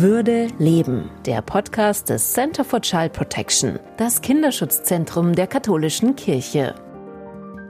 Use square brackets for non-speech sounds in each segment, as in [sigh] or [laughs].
Würde Leben, der Podcast des Center for Child Protection, das Kinderschutzzentrum der katholischen Kirche.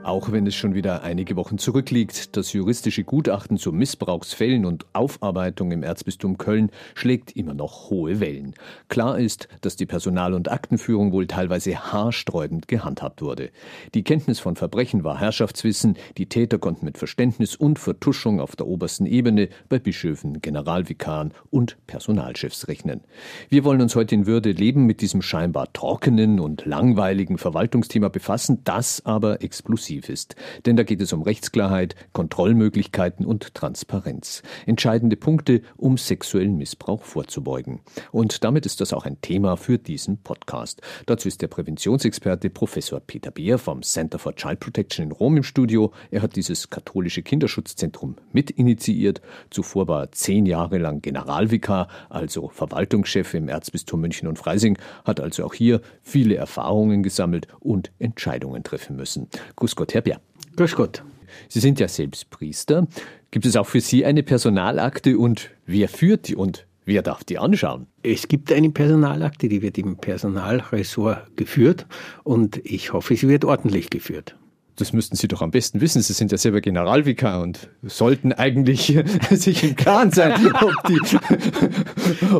Auch wenn es schon wieder einige Wochen zurückliegt, das juristische Gutachten zu Missbrauchsfällen und Aufarbeitung im Erzbistum Köln schlägt immer noch hohe Wellen. Klar ist, dass die Personal- und Aktenführung wohl teilweise haarsträubend gehandhabt wurde. Die Kenntnis von Verbrechen war Herrschaftswissen, die Täter konnten mit Verständnis und Vertuschung auf der obersten Ebene bei Bischöfen, Generalvikaren und Personalchefs rechnen. Wir wollen uns heute in Würde leben mit diesem scheinbar trockenen und langweiligen Verwaltungsthema befassen, das aber explosiv exklusiv ist. Denn da geht es um Rechtsklarheit, Kontrollmöglichkeiten und Transparenz. Entscheidende Punkte, um sexuellen Missbrauch vorzubeugen. Und damit ist das auch ein Thema für diesen Podcast. Dazu ist der Präventionsexperte Professor Peter Beer vom Center for Child Protection in Rom im Studio. Er hat dieses katholische Kinderschutzzentrum mitinitiiert. Zuvor war er zehn Jahre lang Generalvikar, also Verwaltungschef im Erzbistum München und Freising, hat also auch hier viele Erfahrungen gesammelt und Entscheidungen treffen müssen. Grüß Gott, Herr Bär. Grüß Gott. Sie sind ja selbst Priester. Gibt es auch für Sie eine Personalakte und wer führt die und wer darf die anschauen? Es gibt eine Personalakte, die wird im Personalressort geführt und ich hoffe, sie wird ordentlich geführt. Das müssten Sie doch am besten wissen. Sie sind ja selber Generalvikar und sollten eigentlich [laughs] sich im Klaren sein, die.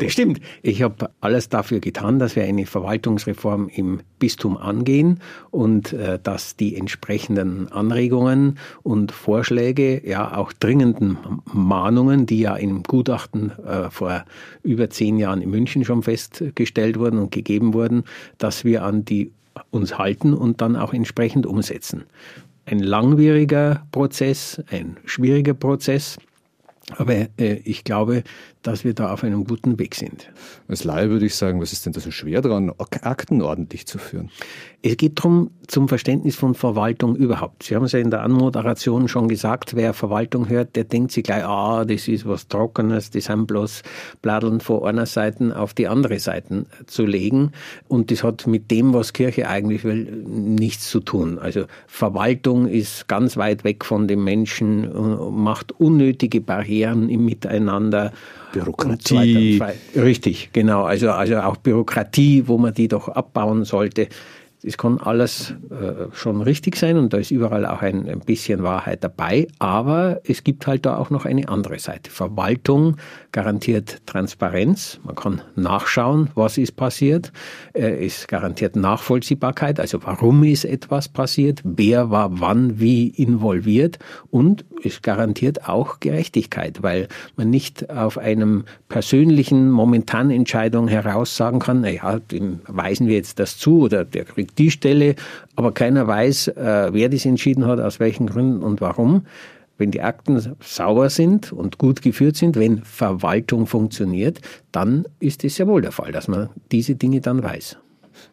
[laughs] das stimmt. Ich habe alles dafür getan, dass wir eine Verwaltungsreform im Bistum angehen und äh, dass die entsprechenden Anregungen und Vorschläge, ja auch dringenden Mahnungen, die ja im Gutachten äh, vor über zehn Jahren in München schon festgestellt wurden und gegeben wurden, dass wir an die uns halten und dann auch entsprechend umsetzen. Ein langwieriger Prozess, ein schwieriger Prozess, aber äh, ich glaube, dass wir da auf einem guten Weg sind. Als Laie würde ich sagen, was ist denn da so schwer dran, Akten ordentlich zu führen? Es geht darum, zum Verständnis von Verwaltung überhaupt. Sie haben es ja in der Anmoderation schon gesagt, wer Verwaltung hört, der denkt sich gleich, ah, das ist was Trockenes, das sind bloß Bladeln von einer Seite auf die andere Seite zu legen. Und das hat mit dem, was Kirche eigentlich will, nichts zu tun. Also Verwaltung ist ganz weit weg von dem Menschen, macht unnötige Barrieren im Miteinander Bürokratie. Richtig, genau. Also, also auch Bürokratie, wo man die doch abbauen sollte. Das kann alles äh, schon richtig sein und da ist überall auch ein, ein, bisschen Wahrheit dabei, aber es gibt halt da auch noch eine andere Seite. Verwaltung garantiert Transparenz, man kann nachschauen, was ist passiert, äh, es garantiert Nachvollziehbarkeit, also warum ist etwas passiert, wer war wann wie involviert und es garantiert auch Gerechtigkeit, weil man nicht auf einem persönlichen momentanen Entscheidung heraus sagen kann, naja, dem weisen wir jetzt das zu oder der kriegt die Stelle, aber keiner weiß, äh, wer das entschieden hat, aus welchen Gründen und warum. Wenn die Akten sauber sind und gut geführt sind, wenn Verwaltung funktioniert, dann ist es ja wohl der Fall, dass man diese Dinge dann weiß.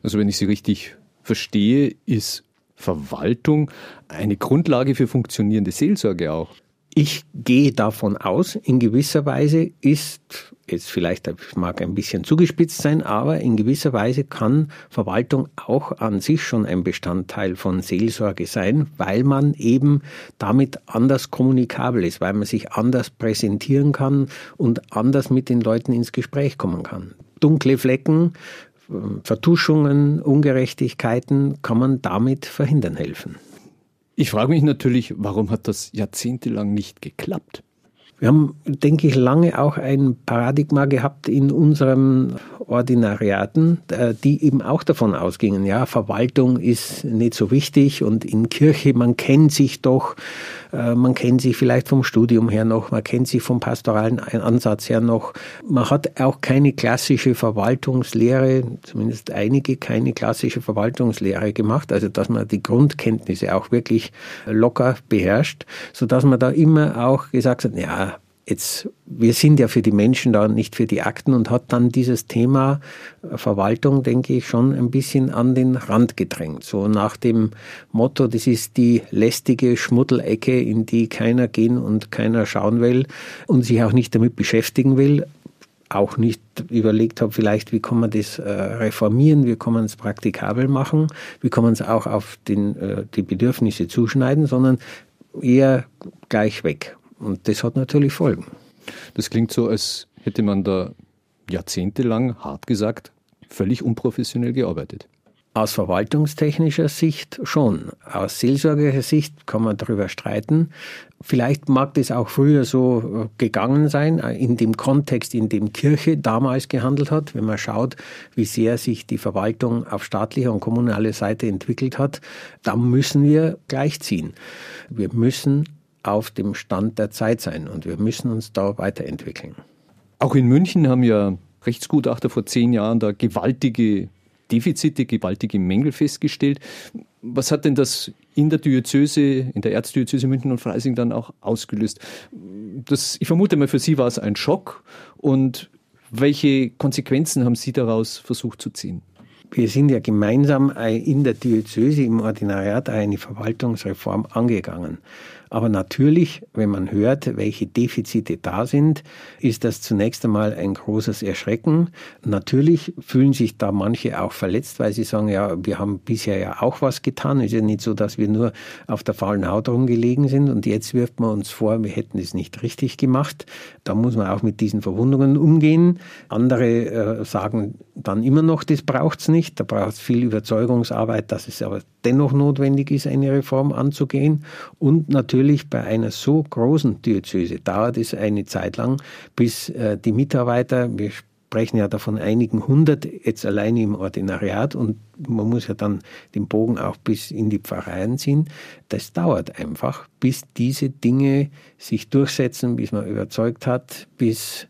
Also wenn ich Sie richtig verstehe, ist Verwaltung eine Grundlage für funktionierende Seelsorge auch. Ich gehe davon aus, in gewisser Weise ist jetzt vielleicht mag ein bisschen zugespitzt sein, aber in gewisser Weise kann Verwaltung auch an sich schon ein Bestandteil von Seelsorge sein, weil man eben damit anders kommunikabel ist, weil man sich anders präsentieren kann und anders mit den Leuten ins Gespräch kommen kann. Dunkle Flecken, Vertuschungen, Ungerechtigkeiten kann man damit verhindern helfen. Ich frage mich natürlich, warum hat das jahrzehntelang nicht geklappt? Wir haben, denke ich, lange auch ein Paradigma gehabt in unseren Ordinariaten, äh, die eben auch davon ausgingen, ja, Verwaltung ist nicht so wichtig und in Kirche, man kennt sich doch, man kennt sich vielleicht vom Studium her noch, man kennt sich vom pastoralen Ansatz her noch. Man hat auch keine klassische Verwaltungslehre, zumindest einige keine klassische Verwaltungslehre gemacht, also dass man die Grundkenntnisse auch wirklich locker beherrscht, so dass man da immer auch gesagt hat, ja, Jetzt, wir sind ja für die Menschen da, nicht für die Akten und hat dann dieses Thema äh, Verwaltung, denke ich, schon ein bisschen an den Rand gedrängt. So nach dem Motto, das ist die lästige Schmuddelecke, in die keiner gehen und keiner schauen will und sich auch nicht damit beschäftigen will. Auch nicht überlegt habe, vielleicht, wie kann man das äh, reformieren, wie kann man es praktikabel machen, wie kann man es auch auf den, äh, die Bedürfnisse zuschneiden, sondern eher gleich weg. Und das hat natürlich Folgen. Das klingt so, als hätte man da jahrzehntelang, hart gesagt, völlig unprofessionell gearbeitet. Aus verwaltungstechnischer Sicht schon. Aus seelsorgerischer Sicht kann man darüber streiten. Vielleicht mag das auch früher so äh, gegangen sein, äh, in dem Kontext, in dem Kirche damals gehandelt hat. Wenn man schaut, wie sehr sich die Verwaltung auf staatlicher und kommunaler Seite entwickelt hat, dann müssen wir gleichziehen. Wir müssen auf dem Stand der Zeit sein und wir müssen uns da weiterentwickeln. Auch in München haben ja Rechtsgutachter vor zehn Jahren da gewaltige Defizite, gewaltige Mängel festgestellt. Was hat denn das in der Diözese, in der Erzdiözese München und Freising dann auch ausgelöst? Das, ich vermute mal, für Sie war es ein Schock. Und welche Konsequenzen haben Sie daraus versucht zu ziehen? Wir sind ja gemeinsam in der Diözese im Ordinariat eine Verwaltungsreform angegangen. Aber natürlich, wenn man hört, welche Defizite da sind, ist das zunächst einmal ein großes Erschrecken. Natürlich fühlen sich da manche auch verletzt, weil sie sagen, ja, wir haben bisher ja auch was getan. Es ist ja nicht so, dass wir nur auf der faulen Haut rumgelegen sind und jetzt wirft man uns vor, wir hätten es nicht richtig gemacht. Da muss man auch mit diesen Verwundungen umgehen. Andere äh, sagen dann immer noch, das braucht es nicht. Da braucht es viel Überzeugungsarbeit, dass es aber dennoch notwendig ist, eine Reform anzugehen. Und natürlich bei einer so großen Diözese dauert es eine Zeit lang, bis äh, die Mitarbeiter, wir sprechen ja davon einigen hundert jetzt alleine im Ordinariat und man muss ja dann den Bogen auch bis in die Pfarreien ziehen. Das dauert einfach, bis diese Dinge sich durchsetzen, bis man überzeugt hat, bis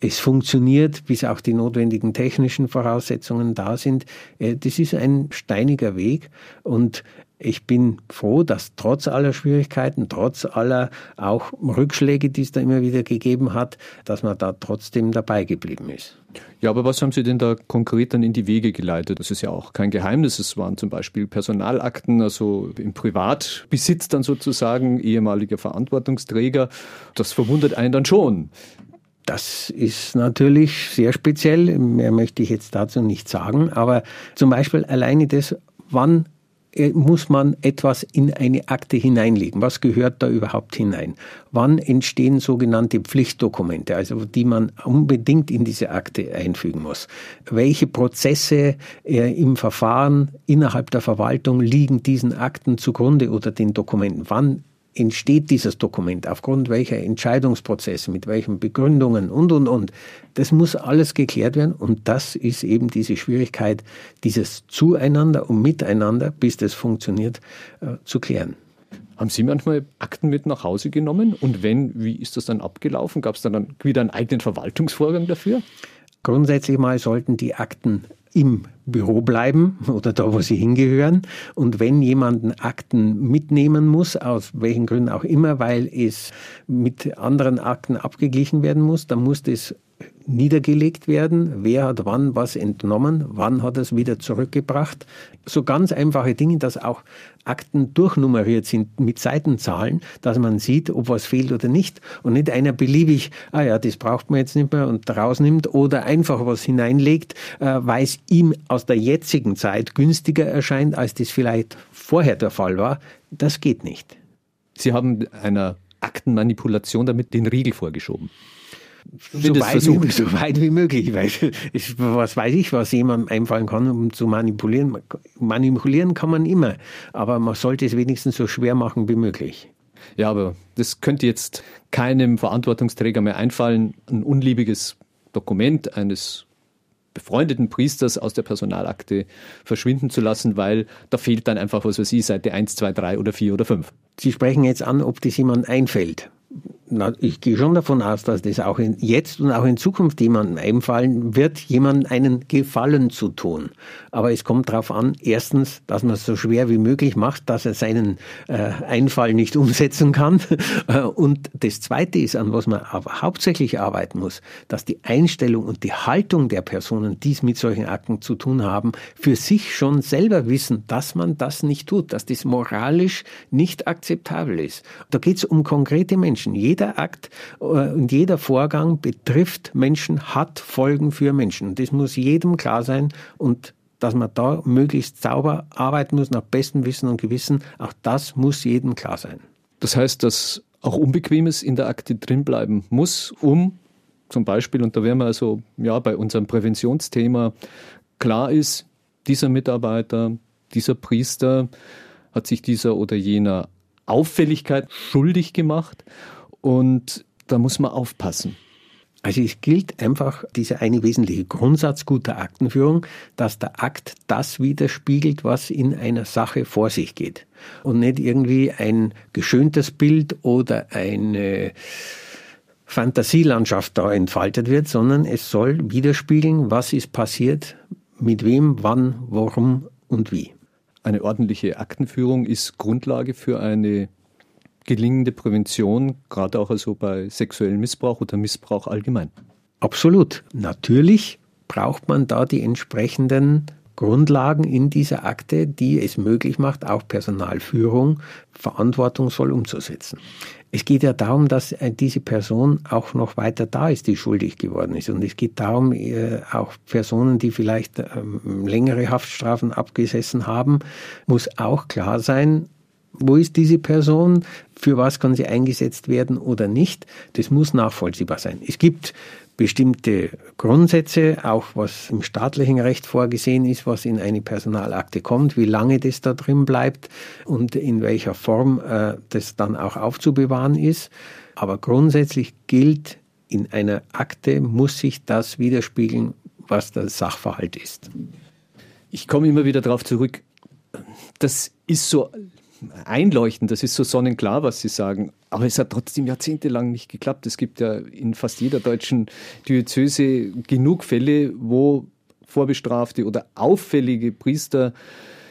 es funktioniert, bis auch die notwendigen technischen Voraussetzungen da sind. Äh, das ist ein steiniger Weg und ich bin froh, dass trotz aller Schwierigkeiten, trotz aller auch Rückschläge, die es da immer wieder gegeben hat, dass man da trotzdem dabei geblieben ist. Ja, aber was haben Sie denn da konkret dann in die Wege geleitet? Das ist ja auch kein Geheimnis. Es waren zum Beispiel Personalakten, also im Privatbesitz dann sozusagen, ehemaliger Verantwortungsträger. Das verwundert einen dann schon. Das ist natürlich sehr speziell. Mehr möchte ich jetzt dazu nicht sagen. Aber zum Beispiel alleine das, wann muss man etwas in eine Akte hineinlegen? Was gehört da überhaupt hinein? Wann entstehen sogenannte Pflichtdokumente, also die man unbedingt in diese Akte einfügen muss? Welche Prozesse äh, im Verfahren innerhalb der Verwaltung liegen diesen Akten zugrunde oder den Dokumenten? Wann entsteht dieses Dokument, aufgrund welcher Entscheidungsprozesse, mit welchen Begründungen und, und, und. Das muss alles geklärt werden und das ist eben diese Schwierigkeit, dieses Zueinander und Miteinander, bis das funktioniert, äh, zu klären. Haben Sie manchmal Akten mit nach Hause genommen? Und wenn, wie ist das dann abgelaufen? Gab es dann wieder einen eigenen Verwaltungsvorgang dafür? Grundsätzlich mal sollten die Akten im Büro bleiben oder da, wo sie hingehören. Und wenn jemand Akten mitnehmen muss, aus welchen Gründen auch immer, weil es mit anderen Akten abgeglichen werden muss, dann muss das niedergelegt werden, wer hat wann was entnommen, wann hat es wieder zurückgebracht. So ganz einfache Dinge, dass auch Akten durchnummeriert sind mit Seitenzahlen, dass man sieht, ob was fehlt oder nicht. Und nicht einer beliebig, ah ja, das braucht man jetzt nicht mehr und rausnimmt oder einfach was hineinlegt, äh, weil es ihm aus der jetzigen Zeit günstiger erscheint, als das vielleicht vorher der Fall war. Das geht nicht. Sie haben einer Aktenmanipulation damit den Riegel vorgeschoben so weit, wie, [laughs] so weit, wie, möglich, weil [laughs] ich, was weiß ich, was jemandem einfallen kann, um zu manipulieren. Manipulieren kann man immer, aber man sollte es wenigstens so schwer machen wie möglich. Ja, aber das könnte jetzt keinem Verantwortungsträger mehr einfallen, ein unliebiges Dokument eines befreundeten Priesters aus der Personalakte verschwinden zu lassen, weil da fehlt dann einfach, was weiß ich, Seite 1, 2, 3 oder 4 oder 5. Sie sprechen jetzt an, ob das jemand einfällt na, ich gehe schon davon aus, dass das auch in, jetzt und auch in Zukunft jemandem einfallen wird, jemandem einen Gefallen zu tun. Aber es kommt darauf an, erstens, dass man es so schwer wie möglich macht, dass er seinen äh, Einfall nicht umsetzen kann. [laughs] Und das Zweite ist, an was man hauptsächlich arbeiten muss, dass die Einstellung und die Haltung der Personen, die es mit solchen Akten zu tun haben, für sich schon selber wissen, dass man das nicht tut, dass das moralisch nicht akzeptabel ist. Da geht es um konkrete Menschen. Jeder jeder Akt äh, und jeder Vorgang betrifft Menschen, hat Folgen für Menschen. Das muss jedem klar sein und dass man da möglichst sauber arbeiten muss, nach bestem Wissen und Gewissen, auch das muss jedem klar sein. Das heißt, dass auch Unbequemes in der Akte drin bleiben muss, um zum Beispiel, und da wären wir also ja bei unserem Präventionsthema, klar ist, dieser Mitarbeiter, dieser Priester hat sich dieser oder jener Auffälligkeit schuldig gemacht und da muss man aufpassen. Also es gilt einfach dieser eine wesentliche Grundsatz guter Aktenführung, dass der Akt das widerspiegelt, was in einer Sache vor sich geht. Und nicht irgendwie ein geschöntes Bild oder eine Fantasielandschaft da entfaltet wird, sondern es soll widerspiegeln, was ist passiert, mit wem, wann, warum und wie. Eine ordentliche Aktenführung ist Grundlage für eine gelingende Prävention, gerade auch also bei sexuellem Missbrauch oder Missbrauch allgemein. Absolut. Natürlich braucht man da die entsprechenden Grundlagen in dieser Akte, die es möglich macht, auch Personalführung verantwortungsvoll umzusetzen. Es geht ja darum, dass äh, diese Person auch noch weiter da ist, die schuldig geworden ist. Und es geht darum, äh, auch Personen, die vielleicht ähm, längere Haftstrafen abgesessen haben, muss auch klar sein, wo ist diese Person, für was kann sie eingesetzt werden oder nicht. Das muss nachvollziehbar sein. Es gibt bestimmte Grundsätze, auch was im staatlichen Recht vorgesehen ist, was in eine Personalakte kommt, wie lange das da drin bleibt und in welcher Form äh, das dann auch aufzubewahren ist. Aber grundsätzlich gilt, in einer Akte muss sich das widerspiegeln, was der Sachverhalt ist. Ich komme immer wieder darauf zurück, das ist so einleuchtend, das ist so sonnenklar, was Sie sagen. Aber es hat trotzdem jahrzehntelang nicht geklappt. Es gibt ja in fast jeder deutschen Diözese genug Fälle, wo vorbestrafte oder auffällige Priester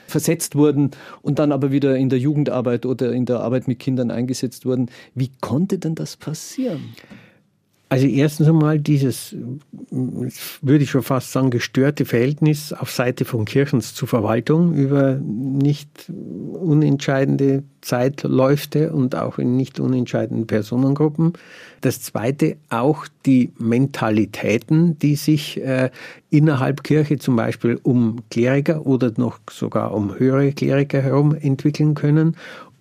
versetzt wurden und dann aber wieder in der Jugendarbeit oder in der Arbeit mit Kindern eingesetzt wurden. Wie konnte denn das passieren? Also erstens einmal dieses, würde ich schon fast sagen, gestörte Verhältnis auf Seite von Kirchens zur Verwaltung über nicht unentscheidende Zeitläufte und auch in nicht unentscheidenden Personengruppen. Das zweite auch die Mentalitäten, die sich äh, innerhalb Kirche zum Beispiel um Kleriker oder noch sogar um höhere Kleriker herum entwickeln können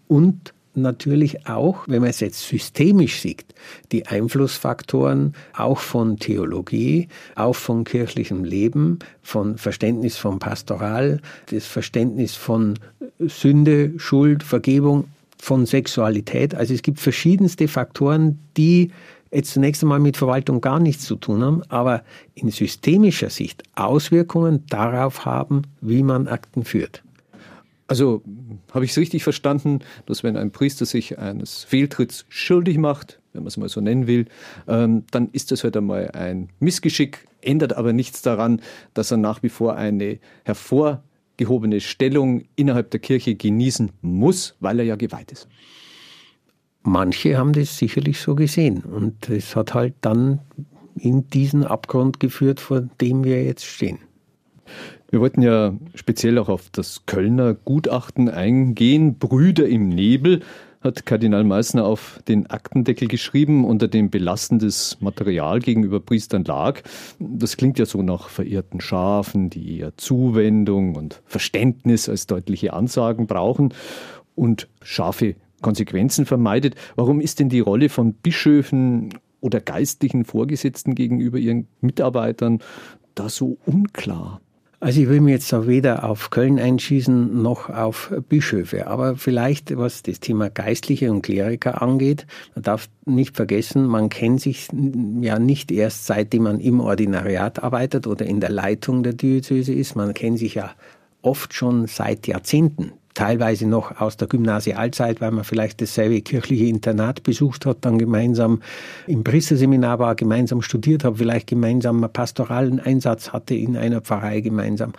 und natürlich auch, wenn man es jetzt systemisch sieht, die Einflussfaktoren auch von Theologie, auch von kirchlichem Leben, von Verständnis von Pastoral, das Verständnis von Sünde, Schuld, Vergebung, von Sexualität. Also es gibt verschiedenste Faktoren, die jetzt zunächst einmal mit Verwaltung gar nichts zu tun haben, aber in systemischer Sicht Auswirkungen darauf haben, wie man Akten führt. Also habe ich es richtig verstanden, dass wenn ein Priester sich eines Fehltritts schuldig macht, wenn man es mal so nennen will, ähm, dann ist das halt einmal ein Missgeschick, ändert aber nichts daran, dass er nach wie vor eine hervorgehobene Stellung innerhalb der Kirche genießen muss, weil er ja geweiht ist. Manche haben das sicherlich so gesehen und es hat halt dann in diesen Abgrund geführt, vor dem wir jetzt stehen. Wir wollten ja speziell auch auf das Kölner Gutachten eingehen. Brüder im Nebel hat Kardinal Meissner auf den Aktendeckel geschrieben, unter dem belastendes Material gegenüber Priestern lag. Das klingt ja so nach verirrten Schafen, die eher Zuwendung und Verständnis als deutliche Ansagen brauchen und scharfe Konsequenzen vermeidet. Warum ist denn die Rolle von Bischöfen oder geistlichen Vorgesetzten gegenüber ihren Mitarbeitern da so unklar? Also ich will mir jetzt auch weder auf Köln einschießen noch auf Bischöfe, aber vielleicht was das Thema Geistliche und Kleriker angeht, man darf nicht vergessen, man kennt sich ja nicht erst seitdem man im Ordinariat arbeitet oder in der Leitung der Diözese ist, man kennt sich ja oft schon seit Jahrzehnten teilweise noch aus der Gymnasialzeit, weil man vielleicht dasselbe kirchliche Internat besucht hat, dann gemeinsam im Priesterseminar war, gemeinsam studiert hat, vielleicht gemeinsam einen pastoralen Einsatz hatte in einer Pfarrei gemeinsam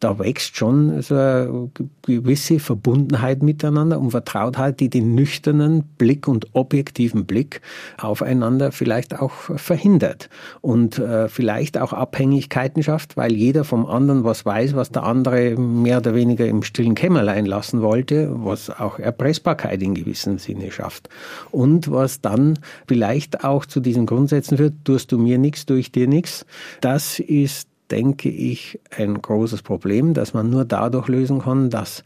da wächst schon so eine gewisse Verbundenheit miteinander und Vertrautheit, die den nüchternen Blick und objektiven Blick aufeinander vielleicht auch verhindert und äh, vielleicht auch Abhängigkeiten schafft, weil jeder vom anderen was weiß, was der andere mehr oder weniger im stillen Kämmerlein lassen wollte, was auch Erpressbarkeit in gewissem Sinne schafft und was dann vielleicht auch zu diesen Grundsätzen führt, tust du mir nichts, tue ich dir nichts. Das ist denke ich, ein großes Problem, das man nur dadurch lösen kann, dass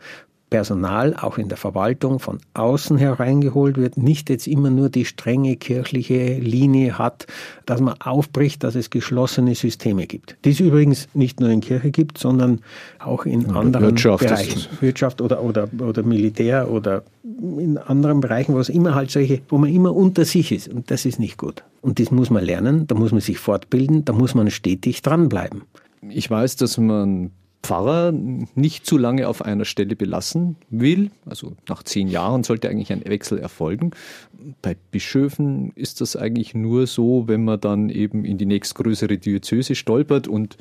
Personal auch in der Verwaltung von außen hereingeholt wird, nicht jetzt immer nur die strenge kirchliche Linie hat, dass man aufbricht, dass es geschlossene Systeme gibt. Die es übrigens nicht nur in Kirche gibt, sondern auch in anderen Wirtschaft Bereichen. Wirtschaft oder, oder, oder Militär oder in anderen Bereichen, wo es immer halt solche, wo man immer unter sich ist. Und das ist nicht gut. Und das muss man lernen, da muss man sich fortbilden, da muss man stetig dranbleiben. Ich weiß, dass man Pfarrer nicht zu lange auf einer Stelle belassen will. Also nach zehn Jahren sollte eigentlich ein Wechsel erfolgen. Bei Bischöfen ist das eigentlich nur so, wenn man dann eben in die nächstgrößere Diözese stolpert und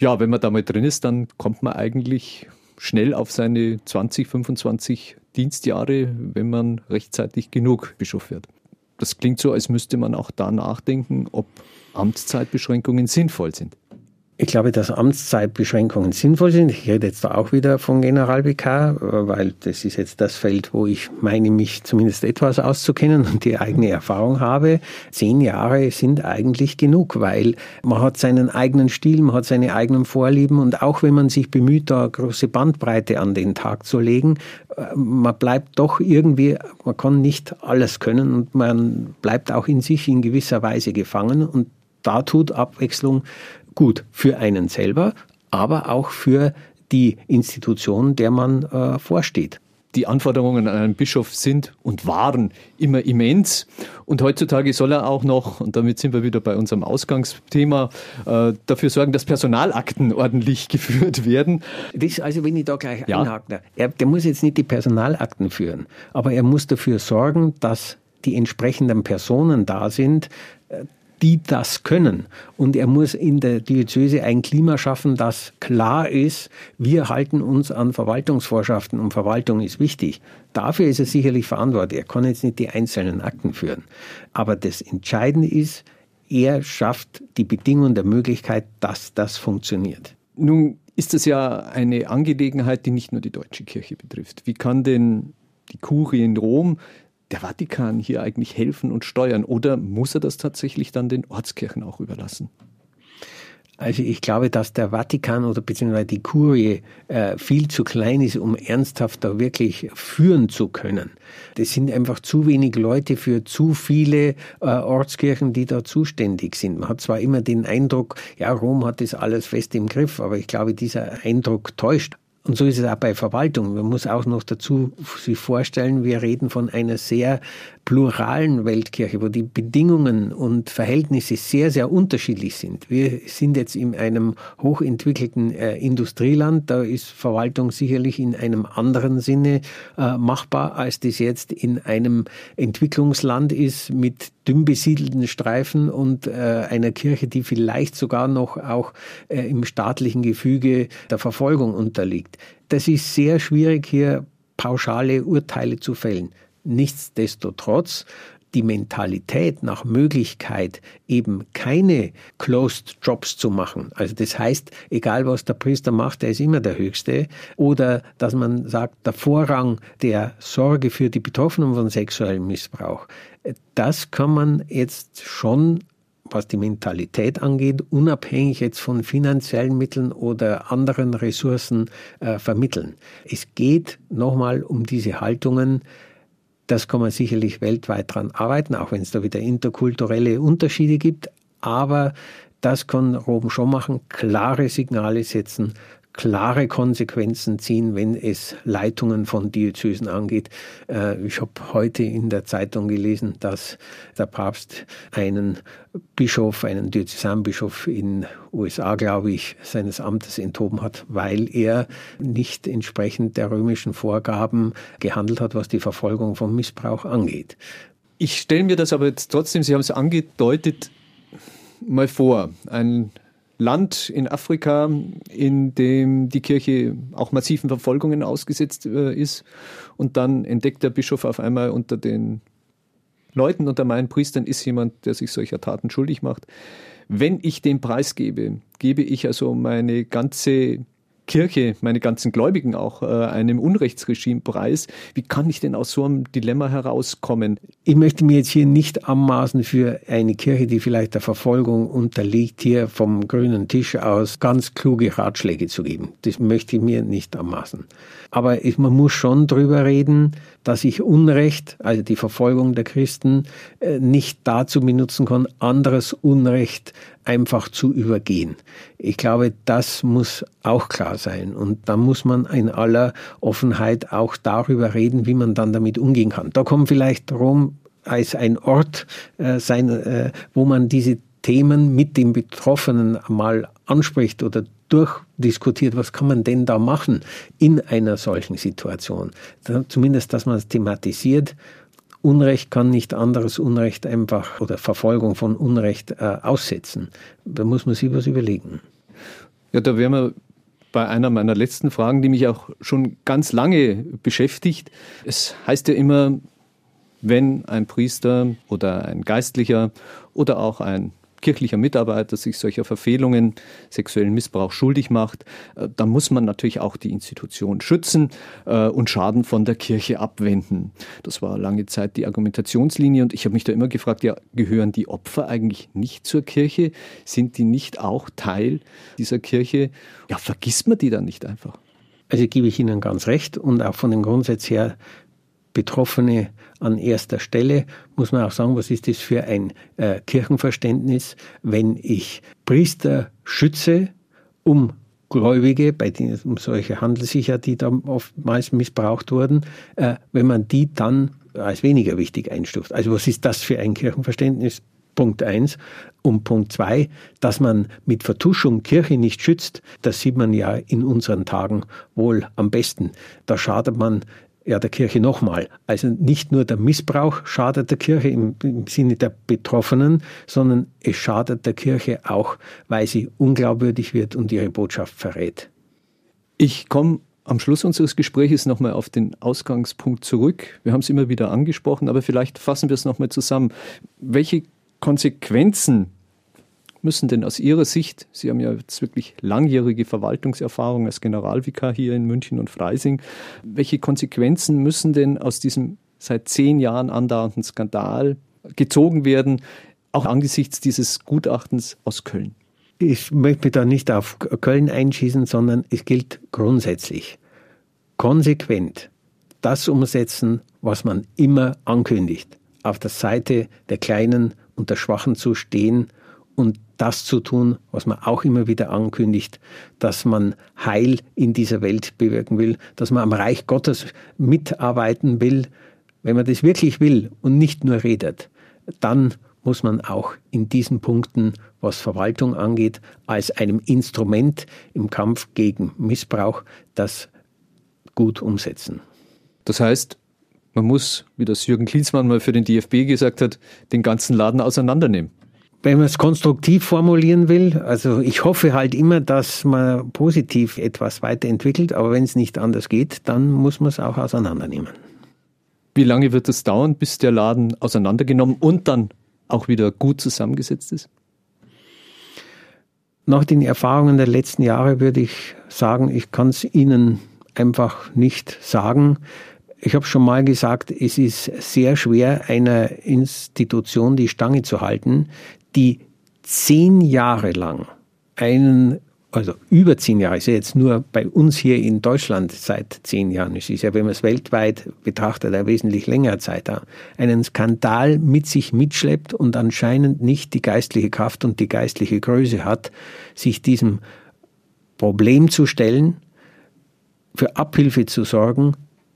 ja, wenn man da mal drin ist, dann kommt man eigentlich schnell auf seine 20, 25 Dienstjahre, wenn man rechtzeitig genug Bischof wird. Das klingt so, als müsste man auch da nachdenken, ob Amtszeitbeschränkungen sinnvoll sind. Ich glaube, dass Amtszeitbeschränkungen sinnvoll sind. Ich rede jetzt da auch wieder von Generalvikar, weil das ist jetzt das Feld, wo ich meine, mich zumindest etwas auszukennen und die eigene Erfahrung habe. Zehn Jahre sind eigentlich genug, weil man hat seinen eigenen Stil, man hat seine eigenen Vorlieben und auch wenn man sich bemüht, da große Bandbreite an den Tag zu legen, man bleibt doch irgendwie, man kann nicht alles können und man bleibt auch in sich in gewisser Weise gefangen und da tut Abwechslung gut für einen selber, aber auch für die Institution, der man äh, vorsteht. Die Anforderungen an einen Bischof sind und waren immer immens. Und heutzutage soll er auch noch, und damit sind wir wieder bei unserem Ausgangsthema, äh, dafür sorgen, dass Personalakten ordentlich [laughs] geführt werden. Das, also wenn ich da gleich ja. einhake, er, der muss jetzt nicht die Personalakten führen, aber er muss dafür sorgen, dass die entsprechenden Personen da sind, äh, die das können. Und er muss in der Diözese ein Klima schaffen, das klar ist, wir halten uns an Verwaltungsvorschriften und Verwaltung ist wichtig. Dafür ist er sicherlich verantwortlich. Er kann jetzt nicht die einzelnen Akten führen. Aber das Entscheidende ist, er schafft die Bedingungen der Möglichkeit, dass das funktioniert. Nun ist das ja eine Angelegenheit, die nicht nur die deutsche Kirche betrifft. Wie kann denn die Kurie in Rom der Vatikan hier eigentlich helfen und steuern? Oder muss er das tatsächlich dann den Ortskirchen auch überlassen? Also ich glaube, dass der Vatikan oder beziehungsweise die Kurie äh, viel zu klein ist, um ernsthaft da wirklich führen zu können. Das sind einfach zu wenig Leute für zu viele äh, Ortskirchen, die da zuständig sind. Man hat zwar immer den Eindruck, ja, Rom hat das alles fest im Griff, aber ich glaube, dieser Eindruck täuscht. Und so ist es auch bei Verwaltung. Man muss auch noch dazu sich vorstellen, wir reden von einer sehr pluralen Weltkirche, wo die Bedingungen und Verhältnisse sehr, sehr unterschiedlich sind. Wir sind jetzt in einem hochentwickelten äh, Industrieland, da ist Verwaltung sicherlich in einem anderen Sinne äh, machbar, als das jetzt in einem Entwicklungsland ist mit dünn besiedelten Streifen und äh, einer Kirche, die vielleicht sogar noch auch äh, im staatlichen Gefüge der Verfolgung unterliegt. Das ist sehr schwierig, hier pauschale Urteile zu fällen. Nichtsdestotrotz die Mentalität nach Möglichkeit eben keine Closed Jobs zu machen. Also das heißt, egal was der Priester macht, der ist immer der Höchste. Oder dass man sagt, der Vorrang der Sorge für die Betroffenen von sexuellem Missbrauch, das kann man jetzt schon was die Mentalität angeht, unabhängig jetzt von finanziellen Mitteln oder anderen Ressourcen äh, vermitteln. Es geht nochmal um diese Haltungen. Das kann man sicherlich weltweit dran arbeiten, auch wenn es da wieder interkulturelle Unterschiede gibt. Aber das kann Rom schon machen, klare Signale setzen, klare Konsequenzen ziehen, wenn es Leitungen von Diözesen angeht. Äh, ich habe heute in der Zeitung gelesen, dass der Papst einen Bischof, einen Diözesanbischof in USA, glaube ich, seines Amtes enthoben hat, weil er nicht entsprechend der römischen Vorgaben gehandelt hat, was die Verfolgung von Missbrauch angeht. Ich stelle mir das aber jetzt trotzdem, Sie haben es angedeutet, mal vor. Ein Land in Afrika, in dem die Kirche auch massiven Verfolgungen ausgesetzt äh, ist. Und dann entdeckt der Bischof auf einmal unter den Leuten, unter meinen Priestern ist jemand, der sich solcher Taten schuldig macht. Wenn ich den Preis gebe, gebe ich also meine ganze Kirche, meine ganzen Gläubigen auch, äh, einem Unrechtsregime preis. Wie kann ich denn aus so einem Dilemma herauskommen? Ich möchte mir jetzt hier nicht anmaßen für eine Kirche, die vielleicht der Verfolgung unterliegt, hier vom grünen Tisch aus ganz kluge Ratschläge zu geben. Das möchte ich mir nicht anmaßen. Aber man muss schon drüber reden, dass ich Unrecht, also die Verfolgung der Christen, äh, nicht dazu benutzen kann, anderes Unrecht einfach zu übergehen. Ich glaube, das muss auch klar sein. Und da muss man in aller Offenheit auch darüber reden, wie man dann damit umgehen kann. Da kommt vielleicht Rom als ein Ort äh, sein, äh, wo man diese Themen mit den Betroffenen mal anspricht oder durchdiskutiert, was kann man denn da machen in einer solchen Situation. Zumindest, dass man es thematisiert Unrecht kann nicht anderes Unrecht einfach oder Verfolgung von Unrecht äh, aussetzen. Da muss man sich was überlegen. Ja, da wären wir bei einer meiner letzten Fragen, die mich auch schon ganz lange beschäftigt. Es heißt ja immer, wenn ein Priester oder ein Geistlicher oder auch ein kirchlicher Mitarbeiter sich solcher Verfehlungen, sexuellen Missbrauch schuldig macht, äh, dann muss man natürlich auch die Institution schützen äh, und Schaden von der Kirche abwenden. Das war lange Zeit die Argumentationslinie und ich habe mich da immer gefragt, ja, gehören die Opfer eigentlich nicht zur Kirche? Sind die nicht auch Teil dieser Kirche? Ja, vergisst man die dann nicht einfach? Also gebe ich Ihnen ganz recht und auch von dem Grundsatz her Betroffene an erster Stelle, muss man auch sagen, was ist das für ein äh, Kirchenverständnis, wenn ich Priester schütze, um Gläubige, bei denen um solche handelt sich ja, die da oftmals missbraucht wurden, äh, wenn man die dann als weniger wichtig einstuft. Also was ist das für ein Kirchenverständnis? Punkt eins. Und Punkt zwei, dass man mit Vertuschung Kirche nicht schützt, das sieht man ja in unseren Tagen wohl am besten. Da schadet man ja, der Kirche nochmal. Also nicht nur der Missbrauch schadet der Kirche im, im, Sinne der Betroffenen, sondern es schadet der Kirche auch, weil sie unglaubwürdig wird und ihre Botschaft verrät. Ich komme am Schluss unseres Gesprächs nochmal auf den Ausgangspunkt zurück. Wir haben es immer wieder angesprochen, aber vielleicht fassen wir es nochmal zusammen. Welche Konsequenzen müssen denn aus Ihrer Sicht, Sie haben ja jetzt wirklich langjährige Verwaltungserfahrung als Generalvikar hier in München und Freising, welche Konsequenzen müssen denn aus diesem seit zehn Jahren andauernden Skandal gezogen werden, auch angesichts dieses Gutachtens aus Köln? Ich möchte da nicht auf Köln einschießen, sondern es gilt grundsätzlich konsequent das umsetzen, was man immer ankündigt. Auf der Seite der Kleinen und der Schwachen zu stehen und das zu tun, was man auch immer wieder ankündigt, dass man Heil in dieser Welt bewirken will, dass man am Reich Gottes mitarbeiten will. Wenn man das wirklich will und nicht nur redet, dann muss man auch in diesen Punkten, was Verwaltung angeht, als einem Instrument im Kampf gegen Missbrauch das gut umsetzen. Das heißt, man muss, wie das Jürgen Klinsmann mal für den DFB gesagt hat, den ganzen Laden auseinandernehmen wenn man es konstruktiv formulieren will, also ich hoffe halt immer, dass man positiv etwas weiterentwickelt, aber wenn es nicht anders geht, dann muss man es auch auseinandernehmen. Wie lange wird es dauern, bis der Laden auseinandergenommen und dann auch wieder gut zusammengesetzt ist? Nach den Erfahrungen der letzten Jahre würde ich sagen, ich kann es Ihnen einfach nicht sagen. Ich habe schon mal gesagt, es ist sehr schwer, einer Institution die Stange zu halten, die zehn Jahre lang einen, also über zehn Jahre, ist ja jetzt nur bei uns hier in Deutschland seit zehn Jahren, es ist ja, wenn man es weltweit betrachtet, eine wesentlich längere Zeit einen Skandal mit sich mitschleppt und anscheinend nicht die geistliche Kraft und die geistliche Größe hat, sich diesem Problem zu stellen, für Abhilfe zu sorgen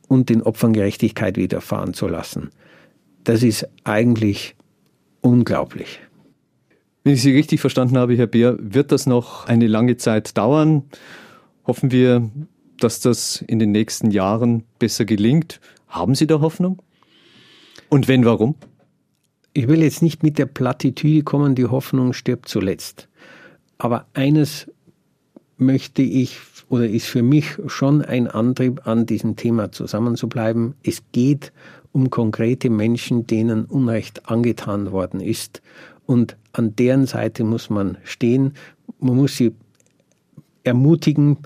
und den Opfern Gerechtigkeit widerfahren zu lassen. Das ist eigentlich unglaublich. Wenn ich Sie richtig verstanden habe, Herr Beer, wird das noch eine lange Zeit dauern. Hoffen wir, dass das in den nächsten Jahren besser gelingt. Haben Sie da Hoffnung? Und wenn, warum? Ich will jetzt nicht mit der Plattitüde kommen, die Hoffnung stirbt zuletzt. Aber eines möchte ich oder ist für mich schon ein Antrieb, an diesem Thema zusammenzubleiben. Es geht um konkrete Menschen, denen Unrecht angetan worden ist und an deren Seite muss man stehen. Man muss sie ermutigen,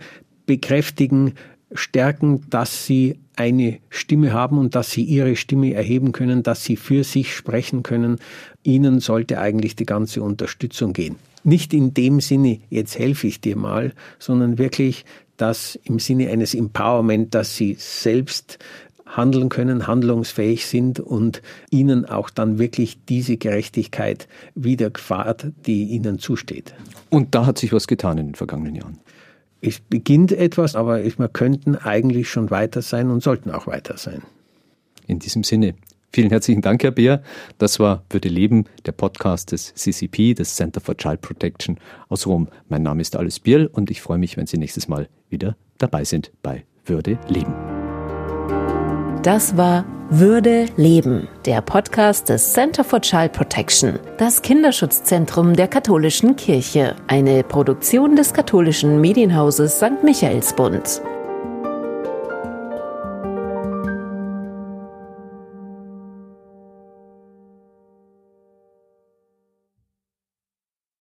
bekräftigen, stärken, dass sie eine Stimme haben und dass sie ihre Stimme erheben können, dass sie für sich sprechen können. Ihnen sollte eigentlich die ganze Unterstützung gehen. Nicht in dem Sinne, jetzt helfe ich dir mal, sondern wirklich das im Sinne eines Empowerment, dass sie selbst handeln können, handlungsfähig sind und ihnen auch dann wirklich diese Gerechtigkeit widerfahrt, die ihnen zusteht. Und da hat sich was getan in den vergangenen Jahren. Es beginnt etwas, aber wir könnten eigentlich schon weiter sein und sollten auch weiter sein. In diesem Sinne, vielen herzlichen Dank, Herr Beer. Das war Würde Leben, der Podcast des CCP, des Center for Child Protection aus Rom. Mein Name ist Alice Bierl und ich freue mich, wenn Sie nächstes Mal wieder dabei sind bei Würde Leben. Das war Würde Leben, der Podcast des Center for Child Protection, das Kinderschutzzentrum der katholischen Kirche, eine Produktion des katholischen Medienhauses St. Michaelsbund.